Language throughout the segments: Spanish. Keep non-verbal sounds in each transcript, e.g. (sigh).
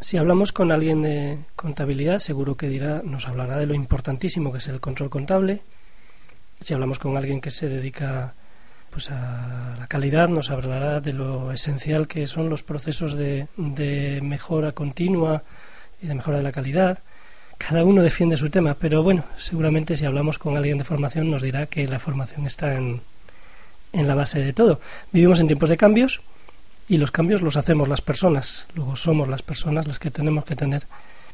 Si hablamos con alguien de contabilidad, seguro que dirá, nos hablará de lo importantísimo que es el control contable. Si hablamos con alguien que se dedica pues a la calidad, nos hablará de lo esencial que son los procesos de, de mejora continua y de mejora de la calidad. Cada uno defiende su tema, pero bueno, seguramente si hablamos con alguien de formación nos dirá que la formación está en, en la base de todo. Vivimos en tiempos de cambios y los cambios los hacemos las personas, luego somos las personas las que tenemos que tener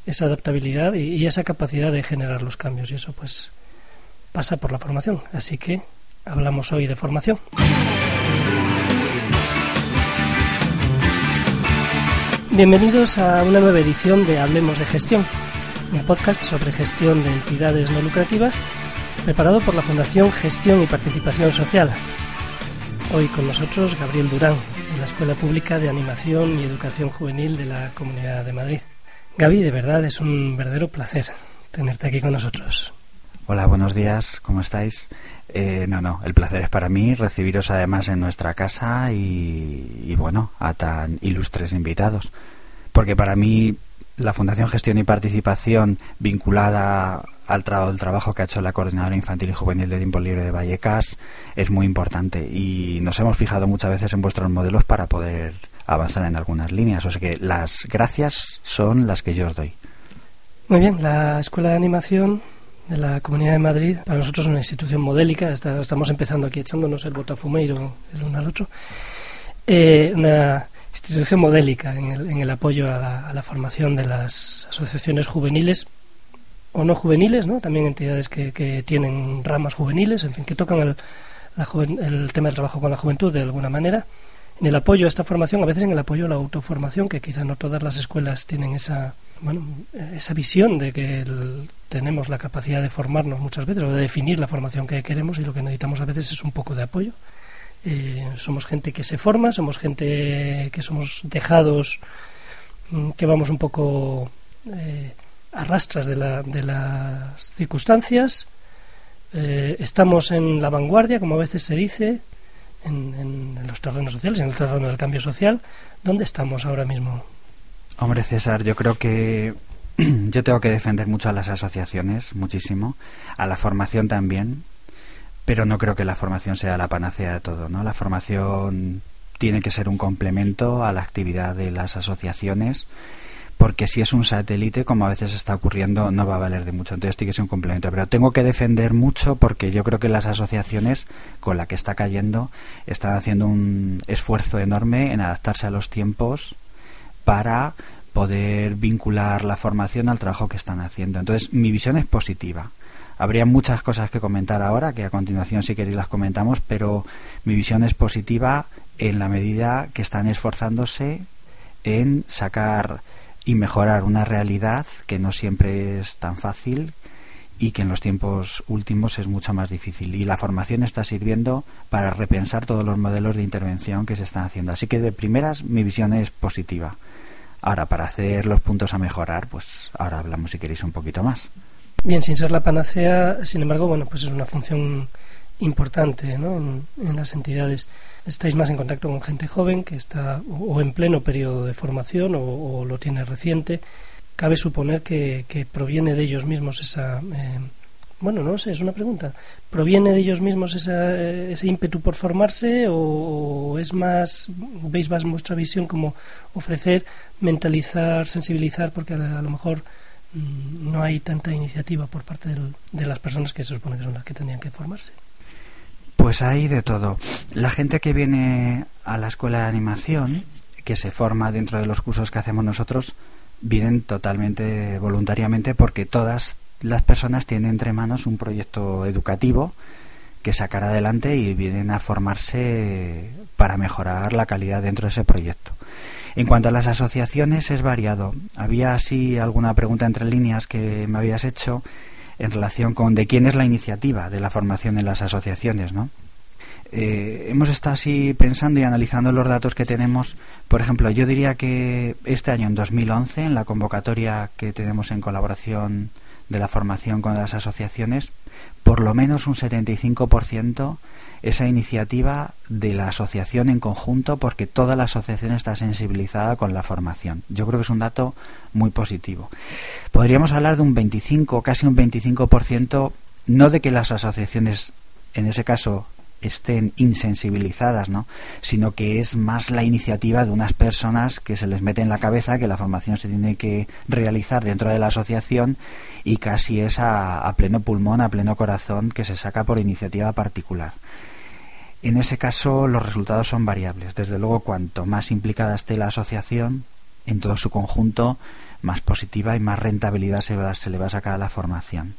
esa adaptabilidad y, esa capacidad de generar los cambios y eso pues pasa por la formación. Así que hablamos hoy de formación. Bienvenidos a una nueva edición de Hablemos de Gestión, un podcast sobre gestión de entidades no lucrativas preparado por la Fundación Gestión y Participación Social. Hoy con nosotros Gabriel Durán, la Escuela Pública de Animación y Educación Juvenil de la Comunidad de Madrid. Gaby, de verdad es un verdadero placer tenerte aquí con nosotros. Hola, buenos días, ¿cómo estáis? Eh, no, no, el placer es para mí recibiros además en nuestra casa y, y bueno, a tan ilustres invitados. Porque para mí la Fundación Gestión y Participación vinculada al trabajo que ha hecho la Coordinadora Infantil y Juvenil de Tiempo Libre de Vallecas es muy importante y nos hemos fijado muchas veces en vuestros modelos para poder avanzar en algunas líneas. O sea que las gracias son las que yo os doy. Muy bien, la Escuela de Animación de la Comunidad de Madrid para nosotros es una institución modélica. estamos empezando aquí echándonos el botafumeiro el uno al otro. Eh, una institución modélica el, en el apoyo a la, formación de las asociaciones juveniles o no juveniles, ¿no? también entidades que, que tienen ramas juveniles, en fin, que tocan el, tema del trabajo con la juventud de alguna manera. En el apoyo a esta formación, a veces en el apoyo a la autoformación, que quizá no todas las escuelas tienen esa, bueno, esa visión de que tenemos la capacidad de formarnos muchas veces o de definir la formación que queremos y lo que necesitamos a veces es un poco de apoyo. Eh, somos gente que se forma, somos gente que somos dejados, mm, que vamos un poco eh, a rastras de, la, de las circunstancias, eh, estamos en la vanguardia, como a veces se dice, en, en, los terrenos sociales, en el terreno del cambio social. ¿Dónde estamos ahora mismo? Hombre, César, yo creo que (clears throat) yo tengo que defender mucho a las asociaciones, muchísimo, a la formación también, pero no creo que la formación sea la panacea de todo, ¿no? La formación tiene que ser un complemento a la actividad de las asociaciones porque si es un satélite, como a veces está ocurriendo, no va a valer de mucho. Entonces tiene que ser un complemento. Pero tengo que defender mucho porque yo creo que las asociaciones con la que está cayendo están haciendo un esfuerzo enorme en adaptarse a los tiempos para poder vincular la formación al trabajo que están haciendo. Entonces mi visión es positiva. Habría muchas cosas que comentar ahora, que a continuación si queréis las comentamos, pero mi visión es positiva en la medida que están esforzándose en sacar y mejorar una realidad que no siempre es tan fácil y que en los tiempos últimos es mucho más difícil. Y la formación está sirviendo para repensar todos los modelos de intervención que se están haciendo. Así que de primeras mi visión es positiva. Ahora, para hacer los puntos a mejorar, pues ahora hablamos si queréis un poquito más. Bien, sin ser la panacea, sin embargo, bueno, pues es una función importante ¿no? en, las entidades. Estáis más en contacto con gente joven que está o en pleno periodo de formación o, lo tiene reciente. Cabe suponer que, proviene de ellos mismos esa... Eh, bueno, no sé, es una pregunta. ¿Proviene de ellos mismos esa, ese ímpetu por formarse o, es más, veis más vuestra visión como ofrecer, mentalizar, sensibilizar, porque a lo mejor Mm, no hay tanta iniciativa por parte de las personas que se supone que son las que tenían que formarse. Pues hay de todo. La gente que viene a la escuela de animación, que se forma dentro de los cursos que hacemos nosotros, vienen totalmente voluntariamente porque todas las personas tienen entre manos un proyecto educativo que sacar adelante y vienen a formarse para mejorar la calidad dentro de ese proyecto. En cuanto a las asociaciones es variado. Había así alguna pregunta entre líneas que me habías hecho en relación con de quién es la iniciativa de la formación en las asociaciones, ¿no? Eh, hemos estado así pensando y analizando los datos que tenemos. Por ejemplo, yo diría que este año, en 2011, en la convocatoria que tenemos en colaboración de la formación con las asociaciones, por lo menos un 75% esa iniciativa de la asociación en conjunto porque toda la asociación está sensibilizada con la formación. Yo creo que es un dato muy positivo. Podríamos hablar de un 25, casi un 25%, no de que las asociaciones, en ese caso, estén insensibilizadas, ¿no? sino que es más la iniciativa de unas personas que se les mete en la cabeza que la formación se tiene que realizar dentro de la asociación y casi es a, pleno pulmón, a pleno corazón que se saca por iniciativa particular. En ese caso los resultados son variables. Desde luego, cuanto más implicada esté la asociación en todo su conjunto, más positiva y más rentabilidad se, se le va a sacar a la formación.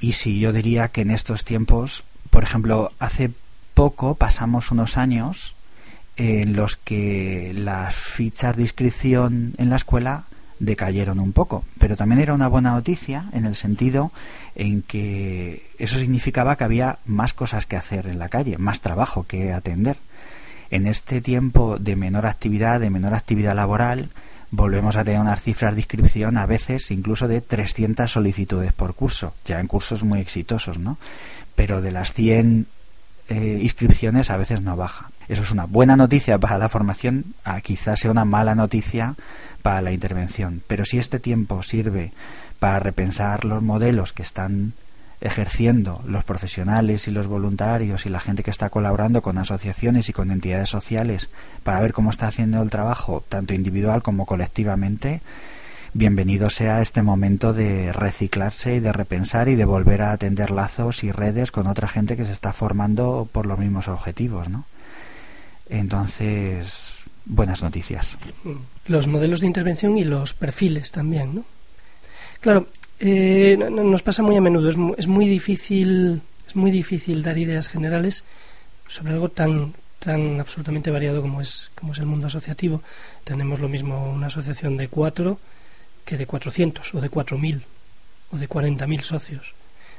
Y si yo diría que en estos tiempos por ejemplo, hace poco pasamos unos años en los que las fichas de inscripción en la escuela decayeron un poco, pero también era una buena noticia en el sentido en que eso significaba que había más cosas que hacer en la calle, más trabajo que atender. En este tiempo de menor actividad, de menor actividad laboral, volvemos a tener unas cifras de inscripción a veces incluso de 300 solicitudes por curso, ya en cursos muy exitosos, ¿no? pero de las 100 eh, inscripciones a veces no baja. Eso es una buena noticia para la formación, ah, quizás sea una mala noticia para la intervención. Pero si este tiempo sirve para repensar los modelos que están ejerciendo los profesionales y los voluntarios y la gente que está colaborando con asociaciones y con entidades sociales para ver cómo está haciendo el trabajo, tanto individual como colectivamente, bienvenido sea este momento de reciclarse y de repensar y de volver a atender lazos y redes con otra gente que se está formando por los mismos objetivos, ¿no? Entonces, buenas noticias. Los modelos de intervención y los perfiles también, ¿no? Claro, eh, nos pasa muy a menudo, es, es muy difícil, es muy difícil dar ideas generales sobre algo tan tan absolutamente variado como es como es el mundo asociativo. Tenemos lo mismo una asociación de cuatro que de 400 o de 4.000 o de 40.000 socios.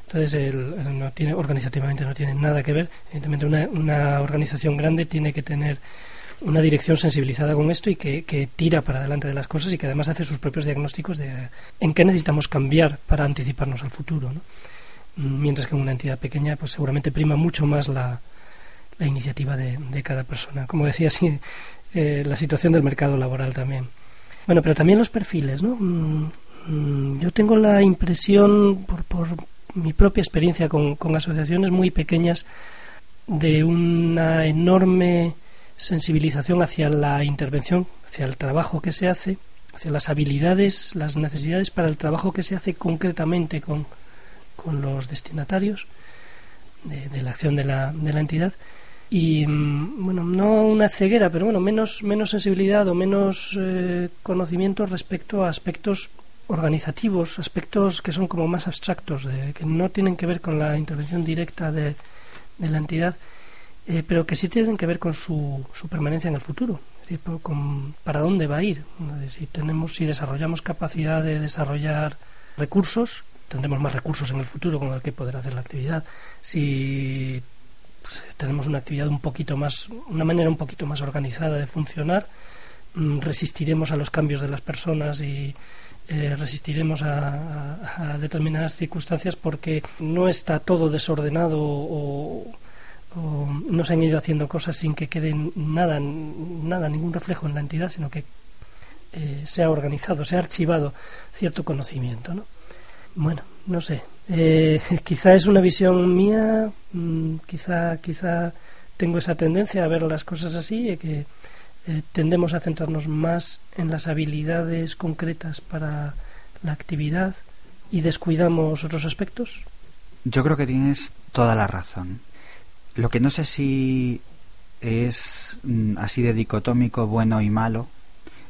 Entonces, el, no tiene, organizativamente no tiene nada que ver. Evidentemente, una, una, organización grande tiene que tener una dirección sensibilizada con esto y que, tira para adelante de las cosas y que además hace sus propios diagnósticos de en qué necesitamos cambiar para anticiparnos al futuro. ¿no? Mientras que en una entidad pequeña, pues seguramente prima mucho más la, iniciativa de, de, cada persona. Como decía, (laughs) sí, eh, la situación del mercado laboral también. Bueno, pero también los perfiles, ¿no? Mm, mm, yo tengo la impresión, por, por mi propia experiencia con, con asociaciones muy pequeñas, de una enorme sensibilización hacia la intervención, hacia el trabajo que se hace, hacia las habilidades, las necesidades para el trabajo que se hace concretamente con, con los destinatarios de, de la acción de la, de la entidad. Y mm, bueno no una ceguera pero bueno menos menos sensibilidad o menos eh, conocimiento respecto a aspectos organizativos aspectos que son como más abstractos de, que no tienen que ver con la intervención directa de, de la entidad eh, pero que sí tienen que ver con su, su permanencia en el futuro. Es decir con para dónde va a ir. Si tenemos si desarrollamos capacidad de desarrollar recursos tendremos más recursos en el futuro con el que poder hacer la actividad. Si pues, tenemos una actividad un poquito más, una manera un poquito más organizada de funcionar, mm, resistiremos a los cambios de las personas y eh, resistiremos a, determinadas circunstancias porque no está todo desordenado o, no se han ido haciendo cosas sin que quede nada, nada, ningún reflejo en la entidad, sino que eh, se ha organizado, se ha archivado cierto conocimiento. ¿no? Bueno, no sé. Eh, (laughs) quizá es una visión mía, mm, quizá, quizá tengo esa tendencia a ver las cosas así, y que eh, tendemos a centrarnos más en las habilidades concretas para la actividad y descuidamos otros aspectos. Yo creo que tienes toda la razón. Lo que no sé si es mm, así de dicotómico bueno y malo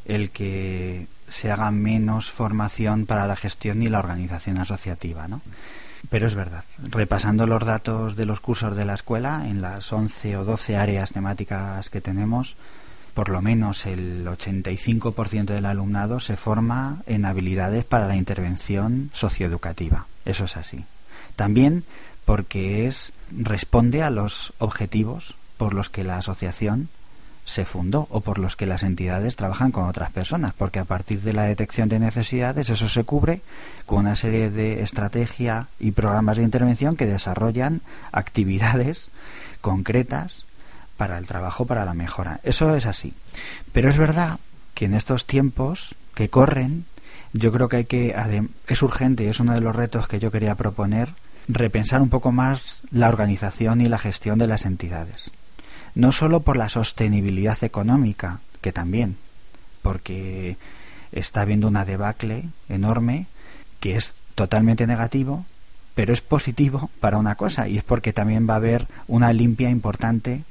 el que se haga menos formación para la gestión y la organización asociativa, ¿no? Pero es verdad, repasando los datos de los cursos de la escuela, en las 11 o 12 áreas temáticas que tenemos, por lo menos el 85% del alumnado se forma en habilidades para la intervención socioeducativa. Eso es así. También porque es responde a los objetivos por los que la asociación se fundó o por los que las entidades trabajan con otras personas, porque a partir de la detección de necesidades eso se cubre con una serie de estrategia y programas de intervención que desarrollan (laughs) actividades concretas para el trabajo, para la mejora. Eso es así. Pero es verdad que en estos tiempos que corren, yo creo que hay que es urgente y es uno de los retos que yo quería proponer repensar un poco más la organización y la gestión de las entidades. No solo por la sostenibilidad económica, que también, porque está habiendo una debacle enorme que es totalmente negativo, pero es positivo para una cosa, y es porque también va a haber una limpia importante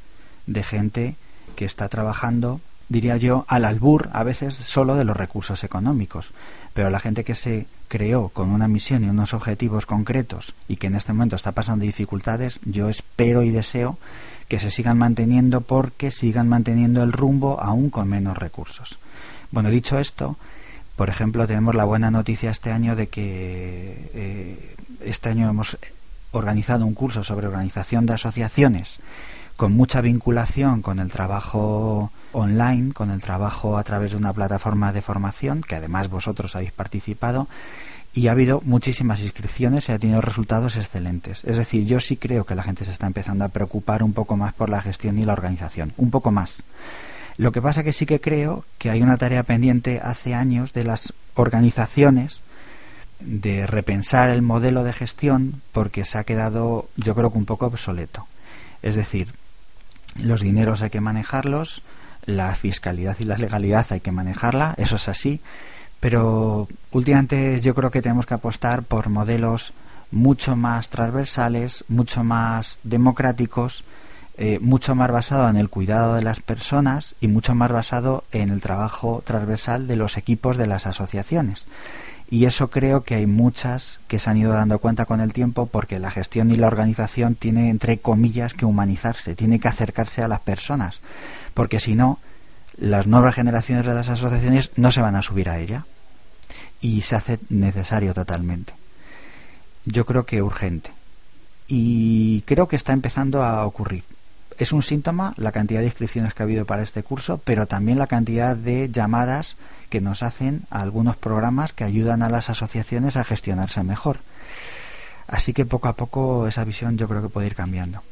de gente que está trabajando, diría yo, al albur a veces solo de los recursos económicos, pero la gente que se creó con una misión y unos objetivos concretos y que en este momento está pasando dificultades, yo espero y deseo que se sigan manteniendo porque sigan manteniendo el rumbo aún con menos recursos. Bueno, dicho esto, por ejemplo, tenemos la buena noticia este año de que eh, este año hemos organizado un curso sobre organización de asociaciones con mucha vinculación con el trabajo online, con el trabajo a través de una plataforma de formación, que además vosotros habéis participado, y ha habido muchísimas inscripciones y ha tenido resultados excelentes. Es decir, yo sí creo que la gente se está empezando a preocupar un poco más por la gestión y la organización, un poco más. Lo que pasa que sí que creo que hay una tarea pendiente hace años de las organizaciones de repensar el modelo de gestión porque se ha quedado yo creo que un poco obsoleto. Es decir, los dineros hay que manejarlos, la fiscalidad y la legalidad hay que manejarla, eso es así, pero últimamente yo creo que tenemos que apostar por modelos mucho más transversales, mucho más democráticos, eh, mucho más basado en el cuidado de las personas y mucho más basado en el trabajo transversal de los equipos de las asociaciones. Y eso creo que hay muchas que se han ido dando cuenta con el tiempo porque la gestión y la organización tiene, entre comillas, que humanizarse, tiene que acercarse a las personas, porque si no, las nuevas generaciones de las asociaciones no se van a subir a ella y se hace necesario totalmente. Yo creo que urgente. Y creo que está empezando a ocurrir. Es un síntoma la cantidad de inscripciones que ha habido para este curso, pero también la cantidad de llamadas que nos hacen algunos programas que ayudan a las asociaciones a gestionarse mejor. Así que poco a poco esa visión yo creo que puede ir cambiando.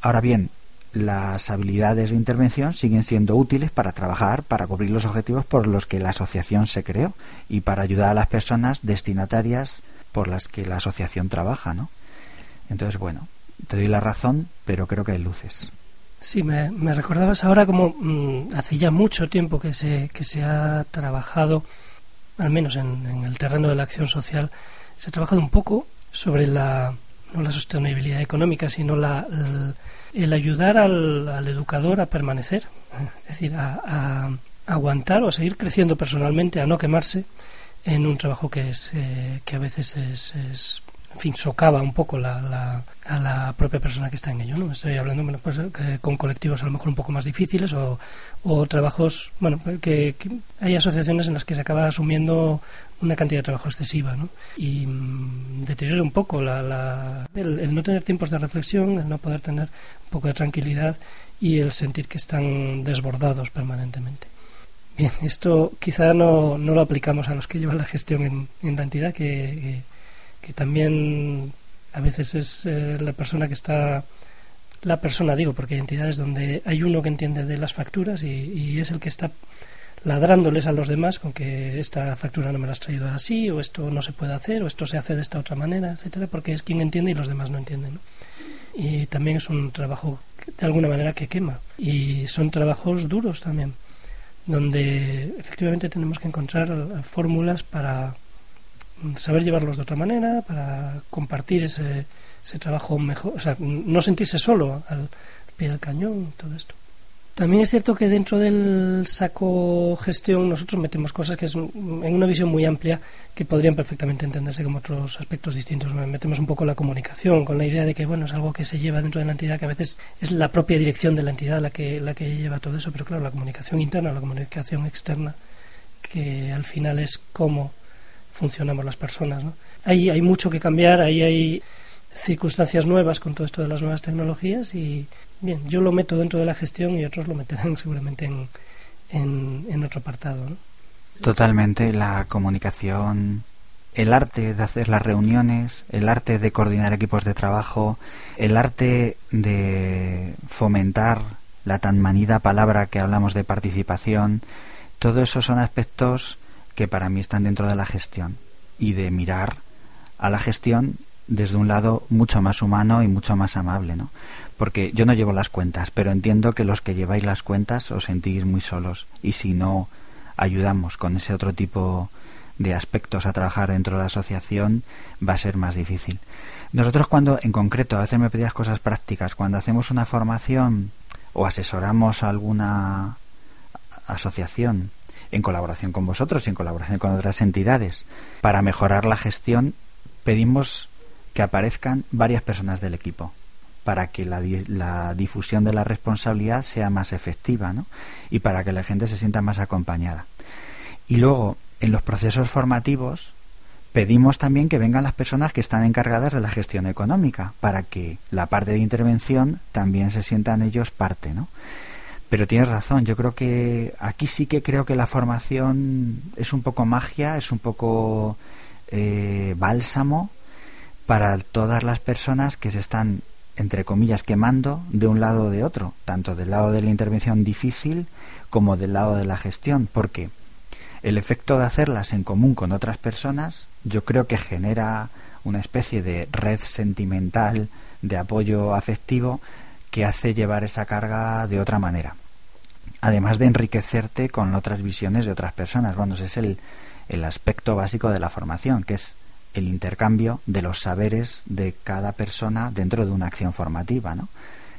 Ahora bien, las habilidades de intervención siguen siendo útiles para trabajar, para cubrir los objetivos por los que la asociación se creó y para ayudar a las personas destinatarias por las que la asociación trabaja, ¿no? Entonces, bueno, te doy la razón, pero creo que hay luces. Sí, me, recordabas ahora como mm, hace ya mucho tiempo que se, que se ha trabajado, al menos en, en el terreno de la acción social, se ha trabajado un poco sobre la, no la sostenibilidad económica, sino la, el ayudar al, educador a permanecer, es decir, a, aguantar o a seguir creciendo personalmente, a no quemarse en un trabajo que es eh, que a veces es, es, en fin, socava un poco la, a la propia persona que está en ello. ¿no? Estoy hablando bueno, pues, eh, con colectivos a lo mejor un poco más difíciles o, trabajos, bueno, que, hay asociaciones en las que se acaba asumiendo una cantidad de trabajo excesiva ¿no? y mm, deteriora un poco la, la, el, no tener tiempos de reflexión, el no poder tener un poco de tranquilidad y el sentir que están desbordados permanentemente. Bien, esto quizá no, no lo aplicamos a los que llevan la gestión en, en la entidad, que también a veces es eh, la persona que está la persona digo porque hay entidades donde hay uno que entiende de las facturas y, es el que está ladrándoles a los demás con que esta factura no me la has traído así o esto no se puede hacer o esto se hace de esta otra manera etcétera porque es quien entiende y los demás no entienden y también es un trabajo de alguna manera que quema. Y son trabajos duros también donde efectivamente tenemos que encontrar fórmulas para saber llevarlos de otra manera, para compartir ese, ese trabajo mejor, o sea, no sentirse solo al pie del cañón, todo esto. También es cierto que dentro del saco gestión nosotros metemos cosas que es en una visión muy amplia que podrían perfectamente entenderse como otros aspectos distintos. Metemos un poco la comunicación con la idea de que bueno es algo que se lleva dentro de la entidad que a veces es la propia dirección de la entidad la que la que lleva todo eso, pero claro la comunicación interna, la comunicación externa que al final es como funcionamos las personas. ¿no? Ahí hay mucho que cambiar, ahí hay... circunstancias nuevas con todo esto de las nuevas tecnologías y bien, yo lo meto dentro de la gestión y otros lo meterán (laughs) seguramente en, en, otro apartado. Totalmente, la comunicación, el arte de hacer las reuniones, el arte de coordinar equipos de trabajo, el arte de fomentar la tan manida palabra que hablamos de participación, todo eso son aspectos que para mí están dentro de la gestión y de mirar a la gestión desde un lado mucho más humano y mucho más amable, ¿no? Porque yo no llevo las cuentas, pero entiendo que los que lleváis las cuentas os sentís muy solos y si no ayudamos con ese otro tipo de aspectos a trabajar dentro de la asociación va a ser más difícil. Nosotros cuando, en concreto, a veces me pedías cosas prácticas, cuando hacemos una formación o asesoramos a alguna asociación en colaboración con vosotros y en colaboración con otras entidades para mejorar la gestión, pedimos que aparezcan varias personas del equipo para que la, la, difusión de la responsabilidad sea más efectiva ¿no? y para que la gente se sienta más acompañada. Y luego, en los procesos formativos, pedimos también que vengan las personas que están encargadas de la gestión económica para que la parte de intervención también se sientan ellos parte. ¿no? Pero tienes razón, yo creo que aquí sí que creo que la formación es un poco magia, es un poco eh, bálsamo para todas las personas que se están, entre comillas, quemando de un lado o de otro, tanto del lado de la intervención difícil como del lado de la gestión, porque el efecto de hacerlas en común con otras personas yo creo que genera una especie de red sentimental de apoyo afectivo que hace llevar esa carga de otra manera. Además de enriquecerte con otras visiones de otras personas. Bueno, ese es el, el aspecto básico de la formación, que es el intercambio de los saberes de cada persona dentro de una acción formativa, ¿no?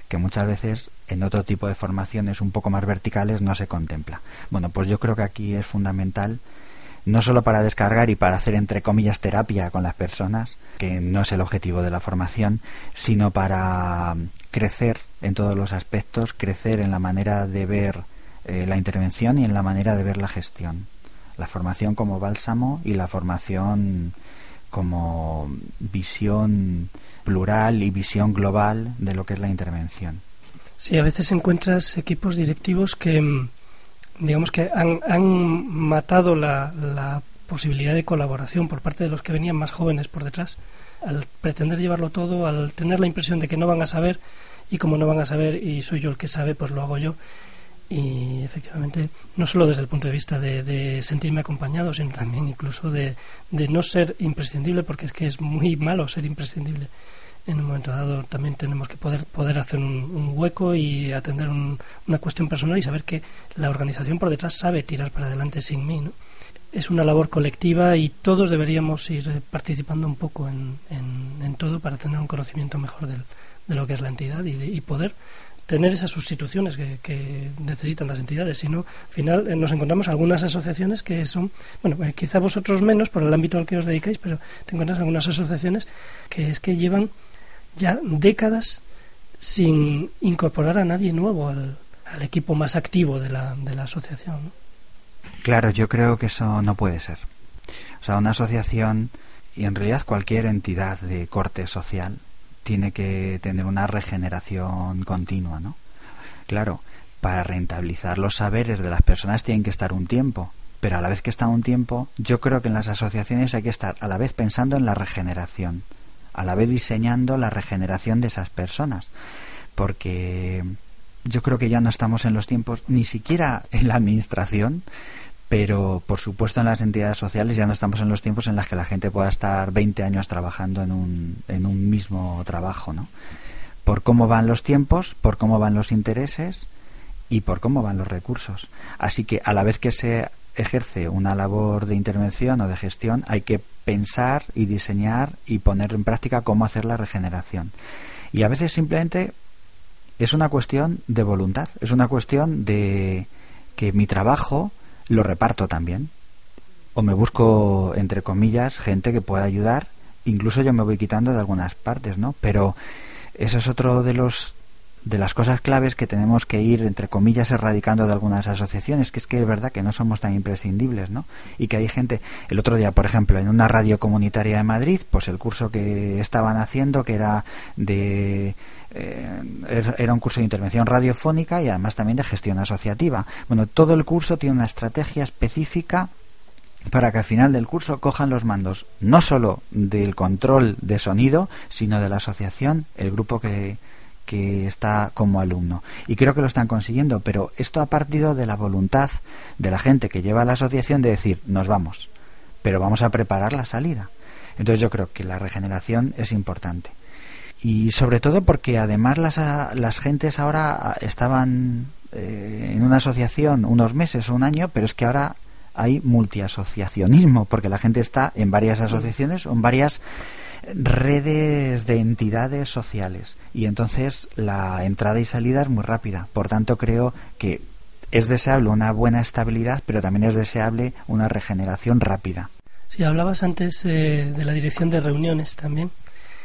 que muchas veces en otro tipo de formaciones un poco más verticales no se contempla. Bueno, pues yo creo que aquí es fundamental no solo para descargar y para hacer entre comillas terapia con las personas, que no es el objetivo de la formación, sino para crecer en todos los aspectos, crecer en la manera de ver eh, la intervención y en la manera de ver la gestión. La formación como bálsamo y la formación como visión plural y visión global de lo que es la intervención. Sí, a veces encuentras equipos directivos que, mm, digamos que han, han matado la, la posibilidad de colaboración por parte de los que venían más jóvenes por detrás, al pretender llevarlo todo, al tener la impresión de que no van a saber y como no van a saber y soy yo el que sabe, pues lo hago yo. Y efectivamente no solo desde el punto de vista de, sentirme acompañado sino también incluso de, no ser imprescindible porque es que es muy malo ser imprescindible en un momento dado también tenemos que poder poder hacer un, hueco y atender una cuestión personal y saber que la organización por detrás sabe tirar para adelante sin mí es una labor colectiva y todos deberíamos ir participando un poco en, en, todo para tener un conocimiento mejor de lo que es la entidad y, y poder tener esas sustituciones que, necesitan las entidades, sino al final eh, nos encontramos algunas asociaciones que son, bueno, eh, quizá vosotros menos por el ámbito al que os dedicáis, pero te encuentras algunas asociaciones que es que llevan ya décadas sin incorporar a nadie nuevo al, equipo más activo de la, de la asociación. Claro, yo creo que eso no puede ser. O sea, una asociación y en realidad cualquier entidad de corte social tiene que tener una regeneración continua, ¿no? Claro, para rentabilizar los saberes de las personas tienen que estar un tiempo, pero a la vez que está un tiempo, yo creo que en las asociaciones hay que estar a la vez pensando en la regeneración, a la vez diseñando la regeneración de esas personas, porque yo creo que ya no estamos en los tiempos, ni siquiera en la administración, pero por supuesto en las entidades sociales ya no estamos en los tiempos en los que la gente pueda estar 20 años trabajando en un, en un mismo trabajo, ¿no? Por cómo van los tiempos, por cómo van los intereses y por cómo van los recursos. Así que a la vez que se ejerce una labor de intervención o de gestión, hay que pensar y diseñar y poner en práctica cómo hacer la regeneración. Y a veces simplemente es una cuestión de voluntad, es una cuestión de que mi trabajo lo reparto también. O me busco, entre comillas, gente que pueda ayudar. Incluso yo me voy quitando de algunas partes, ¿no? Pero eso es otro de los de las cosas claves que tenemos que ir, entre comillas, erradicando de algunas asociaciones, que es que es verdad que no somos tan imprescindibles, ¿no? Y que hay gente, el otro día, por ejemplo, en una radio comunitaria de Madrid, pues el curso que estaban haciendo, que era de eh, er, era un curso de intervención radiofónica y además también de gestión asociativa. Bueno, todo el curso tiene una estrategia específica para que al final del curso cojan los mandos no solo del control de sonido, sino de la asociación, el grupo que, que está como alumno. Y creo que lo están consiguiendo, pero esto ha partido de la voluntad de la gente que lleva a la asociación de decir, nos vamos, pero vamos a preparar la salida. Entonces yo creo que la regeneración es importante. Y sobre todo porque además las, las gentes ahora estaban eh, en una asociación unos meses o un año, pero es que ahora hay multiasociacionismo, porque la gente está en varias asociaciones o en varias redes de entidades sociales y entonces la entrada y salida es muy rápida. Por tanto, creo que es deseable una buena estabilidad, pero también es deseable una regeneración rápida. Si hablabas antes eh, de la dirección de reuniones también.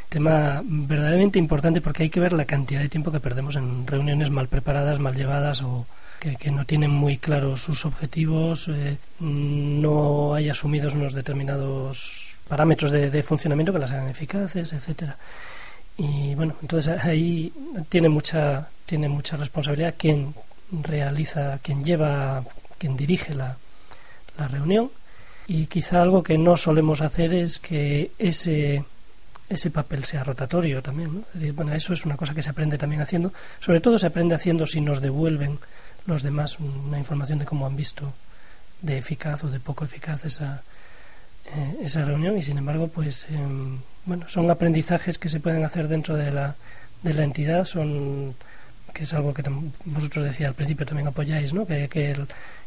Tema verdaderamente importante porque hay que ver la cantidad de tiempo que perdemos en reuniones mal preparadas, mal llevadas o que, no tienen muy claros sus objetivos, eh, no hay asumidos unos determinados parámetros de, funcionamiento que las hagan eficaces, etcétera. Y bueno, entonces ahí tiene mucha tiene mucha responsabilidad quien realiza, quien lleva, quien dirige la, la reunión y quizá algo que no solemos hacer es que ese ese papel sea rotatorio también. bueno, eso es una cosa que se aprende también haciendo. Sobre todo se aprende haciendo si nos devuelven los demás una información de cómo han visto de eficaz o de poco eficaz esa, eh, esa reunión y sin embargo pues em, bueno son aprendizajes que se pueden hacer dentro de la, de la entidad son que es algo que vosotros decía al principio también apoyáis ¿no? que, que,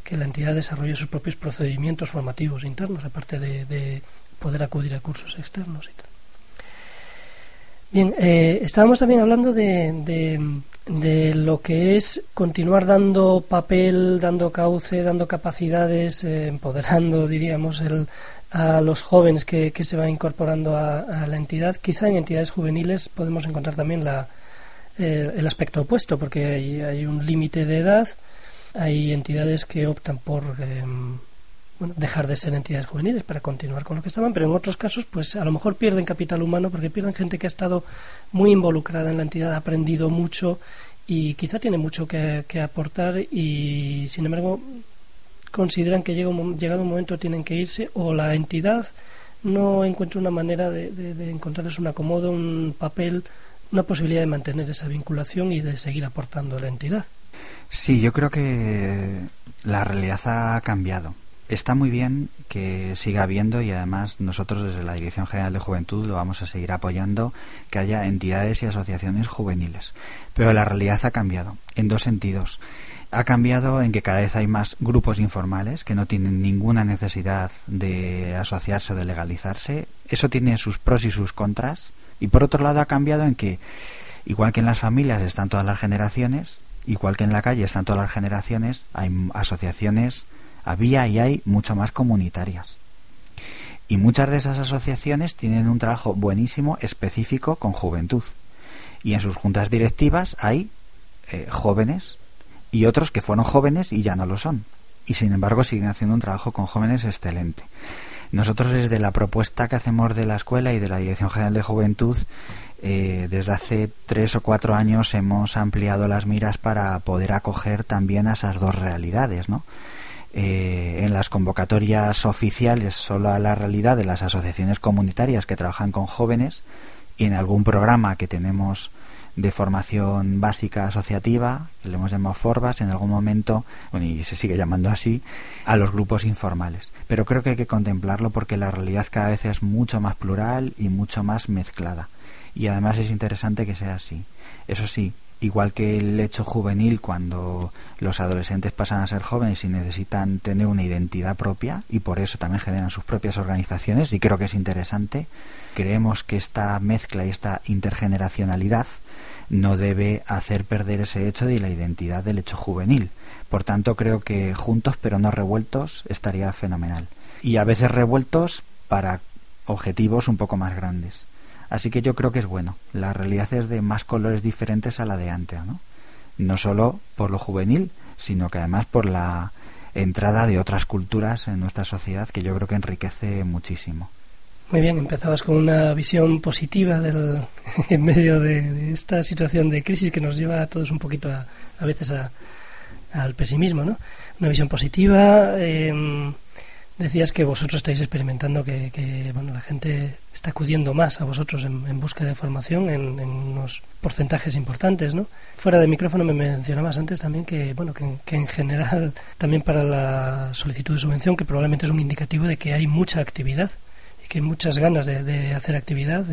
que la entidad desarrolle sus propios procedimientos formativos internos aparte de, de poder acudir a cursos externos y tal Bien, eh, estábamos también hablando de, de, lo que es continuar dando papel, dando cauce, dando capacidades, eh, empoderando, (laughs) diríamos, el, a los jóvenes que, que se van incorporando a, la entidad. Quizá en entidades juveniles podemos encontrar también la, el aspecto opuesto, porque hay, hay un límite de edad, hay entidades que optan por em, bueno, dejar de ser entidades juveniles para continuar con lo que estaban, pero en otros casos, pues a lo mejor pierden capital humano porque pierden gente que ha estado muy involucrada en la entidad, ha aprendido mucho y quizá tiene mucho que, aportar y, sin embargo, consideran que llega llegado un momento tienen que irse o la entidad no encuentra una manera de, de encontrarles un acomodo, un papel, una posibilidad de mantener esa vinculación y de seguir aportando a la entidad. Sí, yo creo que la realidad ha cambiado está muy bien que siga habiendo y además nosotros desde la Dirección General de Juventud lo vamos a seguir apoyando que haya entidades y asociaciones juveniles. Pero la realidad ha cambiado en dos sentidos. Ha cambiado en que cada vez hay más grupos informales que no tienen ninguna necesidad de asociarse o de legalizarse. Eso tiene sus pros y sus contras. Y por otro lado ha cambiado en que, igual que en las familias están todas las generaciones, igual que en la calle están todas las generaciones, hay asociaciones había y hay mucho más comunitarias. Y muchas de esas asociaciones tienen un trabajo buenísimo específico con juventud. Y en sus juntas directivas hay eh, jóvenes y otros que fueron jóvenes y ya no lo son. Y sin embargo siguen haciendo un trabajo con jóvenes excelente. Nosotros desde la propuesta que hacemos de la escuela y de la Dirección General de Juventud, eh, desde hace tres o cuatro años hemos ampliado las miras para poder acoger también a esas dos realidades, ¿no? Eh, en las convocatorias oficiales solo a la realidad de las asociaciones comunitarias que trabajan con jóvenes y en algún programa que tenemos de formación básica asociativa, que le hemos llamado Forbas en algún momento, y se sigue llamando así, a los grupos informales. Pero creo que hay que contemplarlo porque la realidad cada vez es mucho más plural y mucho más mezclada. Y además es interesante que sea así. Eso sí, igual que el hecho juvenil cuando los adolescentes pasan a ser jóvenes y necesitan tener una identidad propia y por eso también generan sus propias organizaciones y creo que es interesante creemos que esta mezcla y esta intergeneracionalidad no debe hacer perder ese hecho de la identidad del hecho juvenil. Por tanto creo que juntos pero no revueltos estaría fenomenal. Y a veces revueltos para objetivos un poco más grandes Así que yo creo que es bueno. La realidad es de más colores diferentes a la de antes, ¿no? No solo por lo juvenil, sino que además por la entrada de otras culturas en nuestra sociedad que yo creo que enriquece muchísimo. Muy bien, empezabas con una visión positiva del, (laughs) en medio de, esta situación de crisis que nos lleva a todos un poquito a, a veces al pesimismo, ¿no? Una visión positiva. Eh, decías que vosotros estáis experimentando que, bueno, la gente está acudiendo más a vosotros en, en busca de formación en, unos porcentajes importantes, ¿no? Fuera de micrófono me mencionabas antes también que, bueno, que, en general también para la solicitud de subvención, que probablemente es un indicativo de que hay mucha actividad y que hay muchas ganas de, hacer actividad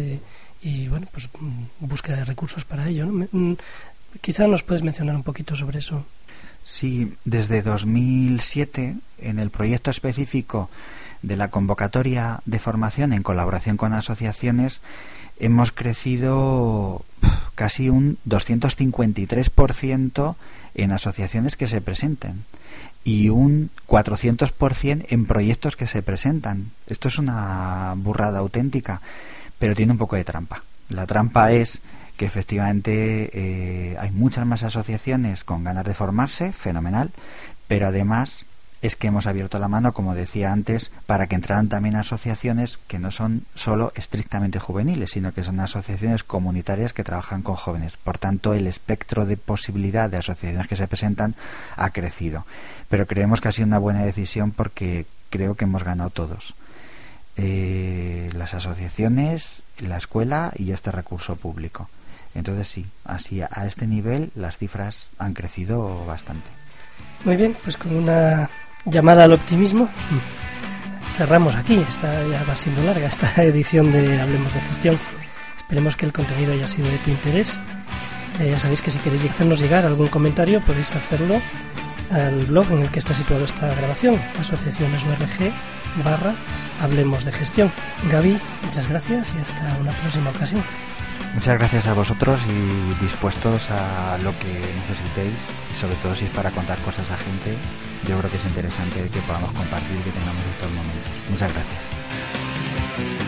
y, bueno, pues mm, búsqueda de recursos para ello, ¿no? Mm, quizá nos puedes mencionar un poquito sobre eso. Sí, desde 2007, en el proyecto específico de la convocatoria de formación en colaboración con asociaciones, hemos crecido casi un 253% en asociaciones que se presenten y un 400% en proyectos que se presentan. Esto es una burrada auténtica, pero tiene un poco de trampa. La trampa es que efectivamente eh, hay muchas más asociaciones con ganas de formarse, fenomenal, pero además es que hemos abierto la mano, como decía antes, para que entraran también asociaciones que no son solo estrictamente juveniles, sino que son asociaciones comunitarias que trabajan con jóvenes. Por tanto, el espectro de posibilidad de asociaciones que se presentan ha crecido. Pero creemos que ha sido una buena decisión porque creo que hemos ganado todos. Eh, las asociaciones, la escuela y este recurso público. Entonces sí, así a este nivel las cifras han crecido bastante. Muy bien, pues con una llamada al optimismo cerramos aquí. Esta ya va siendo larga esta (laughs) edición de Hablemos de Gestión. Esperemos que el contenido haya sido de tu interés. Eh, ya sabéis que si queréis hacernos llegar algún comentario podéis hacerlo al blog en el que está situado esta grabación, asociaciones barra Hablemos de Gestión. Gaby, muchas gracias y hasta una próxima ocasión. Muchas gracias a vosotros y dispuestos a lo que necesitéis, sobre todo si es para contar cosas a gente, yo creo que es interesante que podamos compartir y que tengamos estos momentos. Muchas gracias.